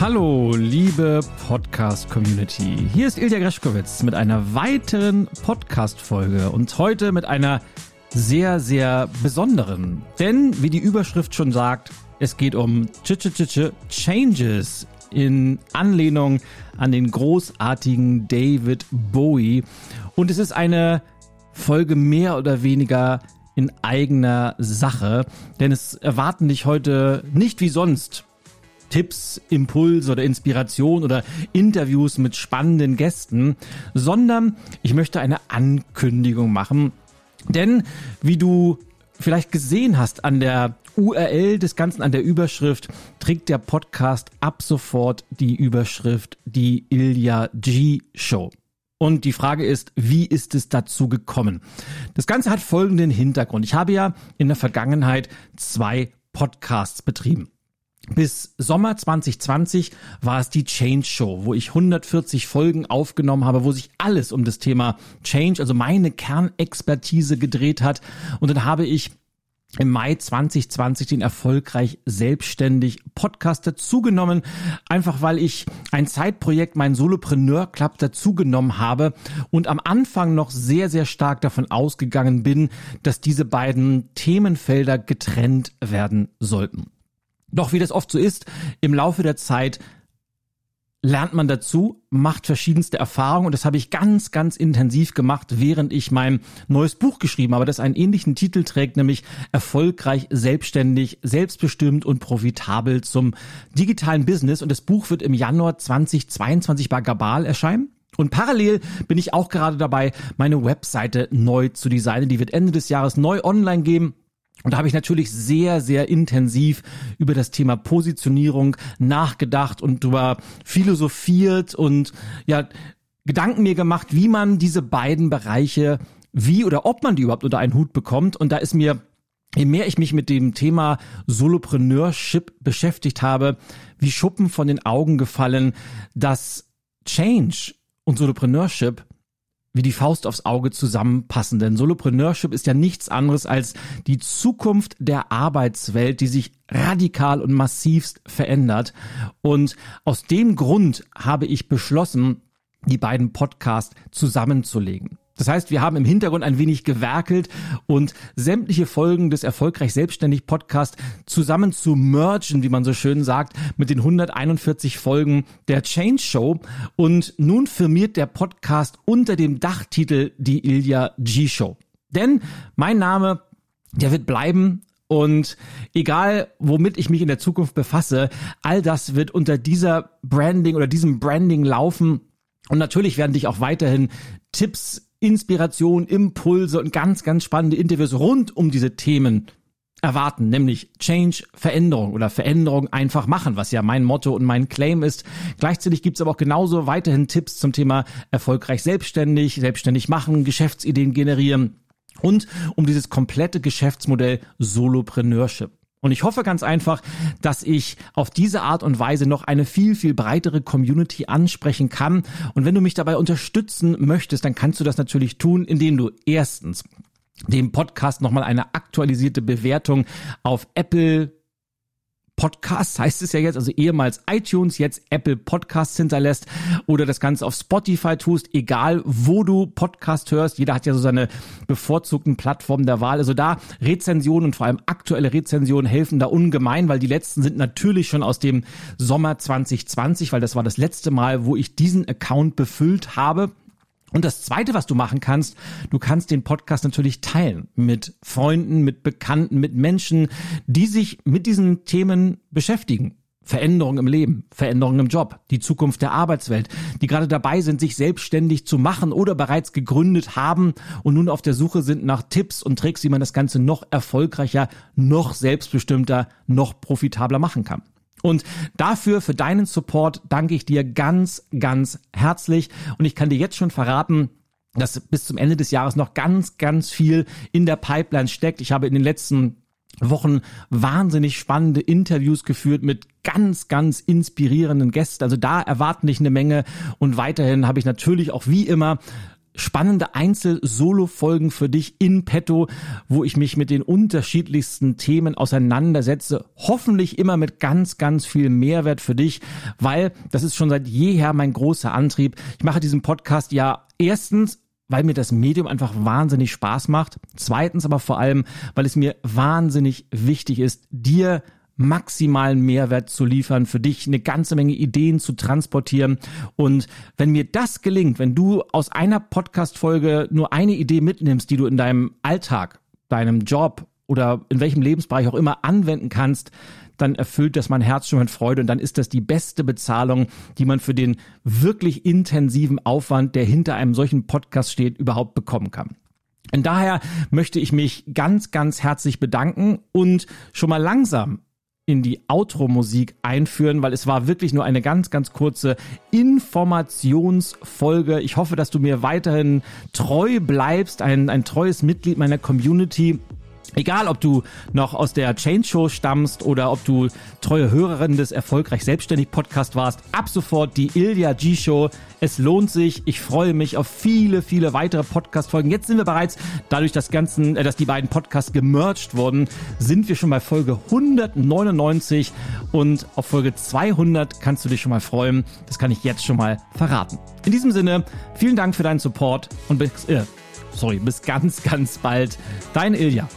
Hallo, liebe Podcast-Community. Hier ist Ilja Greschkowitz mit einer weiteren Podcast-Folge und heute mit einer sehr, sehr besonderen. Denn, wie die Überschrift schon sagt, es geht um Ch -ch -ch -ch Changes in Anlehnung an den großartigen David Bowie. Und es ist eine Folge mehr oder weniger in eigener Sache, denn es erwarten dich heute nicht wie sonst Tipps, Impulse oder Inspiration oder Interviews mit spannenden Gästen, sondern ich möchte eine Ankündigung machen. Denn wie du vielleicht gesehen hast an der URL des Ganzen, an der Überschrift, trägt der Podcast ab sofort die Überschrift die Ilya G Show. Und die Frage ist, wie ist es dazu gekommen? Das Ganze hat folgenden Hintergrund. Ich habe ja in der Vergangenheit zwei Podcasts betrieben. Bis Sommer 2020 war es die Change Show, wo ich 140 Folgen aufgenommen habe, wo sich alles um das Thema Change, also meine Kernexpertise gedreht hat. Und dann habe ich im Mai 2020 den erfolgreich selbstständig Podcast dazugenommen, einfach weil ich ein Zeitprojekt, mein Solopreneur Club dazugenommen habe und am Anfang noch sehr, sehr stark davon ausgegangen bin, dass diese beiden Themenfelder getrennt werden sollten. Doch wie das oft so ist, im Laufe der Zeit lernt man dazu, macht verschiedenste Erfahrungen und das habe ich ganz, ganz intensiv gemacht, während ich mein neues Buch geschrieben habe, das einen ähnlichen Titel trägt, nämlich Erfolgreich, selbstständig, selbstbestimmt und profitabel zum digitalen Business und das Buch wird im Januar 2022 bei Gabal erscheinen. Und parallel bin ich auch gerade dabei, meine Webseite neu zu designen. Die wird Ende des Jahres neu online gehen. Und da habe ich natürlich sehr, sehr intensiv über das Thema Positionierung nachgedacht und darüber philosophiert und ja, Gedanken mir gemacht, wie man diese beiden Bereiche, wie oder ob man die überhaupt unter einen Hut bekommt. Und da ist mir, je mehr ich mich mit dem Thema Solopreneurship beschäftigt habe, wie Schuppen von den Augen gefallen, dass Change und Solopreneurship wie die Faust aufs Auge zusammenpassen. Denn Solopreneurship ist ja nichts anderes als die Zukunft der Arbeitswelt, die sich radikal und massivst verändert. Und aus dem Grund habe ich beschlossen, die beiden Podcasts zusammenzulegen. Das heißt, wir haben im Hintergrund ein wenig gewerkelt und sämtliche Folgen des Erfolgreich Selbstständig Podcast zusammen zu mergen, wie man so schön sagt, mit den 141 Folgen der Change Show. Und nun firmiert der Podcast unter dem Dachtitel die Ilya G Show. Denn mein Name, der wird bleiben und egal, womit ich mich in der Zukunft befasse, all das wird unter dieser Branding oder diesem Branding laufen. Und natürlich werden dich auch weiterhin Tipps Inspiration, Impulse und ganz, ganz spannende Interviews rund um diese Themen erwarten, nämlich Change, Veränderung oder Veränderung einfach machen, was ja mein Motto und mein Claim ist. Gleichzeitig gibt's aber auch genauso weiterhin Tipps zum Thema erfolgreich selbstständig, selbstständig machen, Geschäftsideen generieren und um dieses komplette Geschäftsmodell Solopreneurship. Und ich hoffe ganz einfach, dass ich auf diese Art und Weise noch eine viel, viel breitere Community ansprechen kann. Und wenn du mich dabei unterstützen möchtest, dann kannst du das natürlich tun, indem du erstens dem Podcast nochmal eine aktualisierte Bewertung auf Apple, Podcasts heißt es ja jetzt, also ehemals iTunes, jetzt Apple Podcasts hinterlässt oder das Ganze auf Spotify tust, egal wo du Podcast hörst. Jeder hat ja so seine bevorzugten Plattformen der Wahl. Also da Rezensionen und vor allem aktuelle Rezensionen helfen da ungemein, weil die letzten sind natürlich schon aus dem Sommer 2020, weil das war das letzte Mal, wo ich diesen Account befüllt habe. Und das Zweite, was du machen kannst, du kannst den Podcast natürlich teilen mit Freunden, mit Bekannten, mit Menschen, die sich mit diesen Themen beschäftigen. Veränderung im Leben, Veränderung im Job, die Zukunft der Arbeitswelt, die gerade dabei sind, sich selbstständig zu machen oder bereits gegründet haben und nun auf der Suche sind nach Tipps und Tricks, wie man das Ganze noch erfolgreicher, noch selbstbestimmter, noch profitabler machen kann. Und dafür, für deinen Support, danke ich dir ganz, ganz herzlich. Und ich kann dir jetzt schon verraten, dass bis zum Ende des Jahres noch ganz, ganz viel in der Pipeline steckt. Ich habe in den letzten Wochen wahnsinnig spannende Interviews geführt mit ganz, ganz inspirierenden Gästen. Also da erwarten dich eine Menge. Und weiterhin habe ich natürlich auch wie immer spannende Einzel-Solo-Folgen für dich in petto, wo ich mich mit den unterschiedlichsten Themen auseinandersetze. Hoffentlich immer mit ganz, ganz viel Mehrwert für dich, weil das ist schon seit jeher mein großer Antrieb. Ich mache diesen Podcast ja erstens weil mir das Medium einfach wahnsinnig Spaß macht. Zweitens aber vor allem, weil es mir wahnsinnig wichtig ist, dir maximalen Mehrwert zu liefern, für dich eine ganze Menge Ideen zu transportieren. Und wenn mir das gelingt, wenn du aus einer Podcast-Folge nur eine Idee mitnimmst, die du in deinem Alltag, deinem Job oder in welchem Lebensbereich auch immer anwenden kannst, dann erfüllt das mein Herz schon mit Freude und dann ist das die beste Bezahlung, die man für den wirklich intensiven Aufwand, der hinter einem solchen Podcast steht, überhaupt bekommen kann. Und daher möchte ich mich ganz, ganz herzlich bedanken und schon mal langsam in die Outro-Musik einführen, weil es war wirklich nur eine ganz, ganz kurze Informationsfolge. Ich hoffe, dass du mir weiterhin treu bleibst, ein, ein treues Mitglied meiner Community. Egal, ob du noch aus der Change Show stammst oder ob du treue Hörerin des Erfolgreich Selbstständig Podcast warst, ab sofort die Ilja G Show. Es lohnt sich. Ich freue mich auf viele, viele weitere Podcast-Folgen. Jetzt sind wir bereits, dadurch, dass, ganzen, äh, dass die beiden Podcasts gemerged wurden, sind wir schon bei Folge 199 und auf Folge 200 kannst du dich schon mal freuen. Das kann ich jetzt schon mal verraten. In diesem Sinne, vielen Dank für deinen Support und bis, äh, sorry, bis ganz, ganz bald. Dein Ilja.